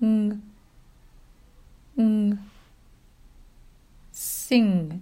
ng, ng, sing.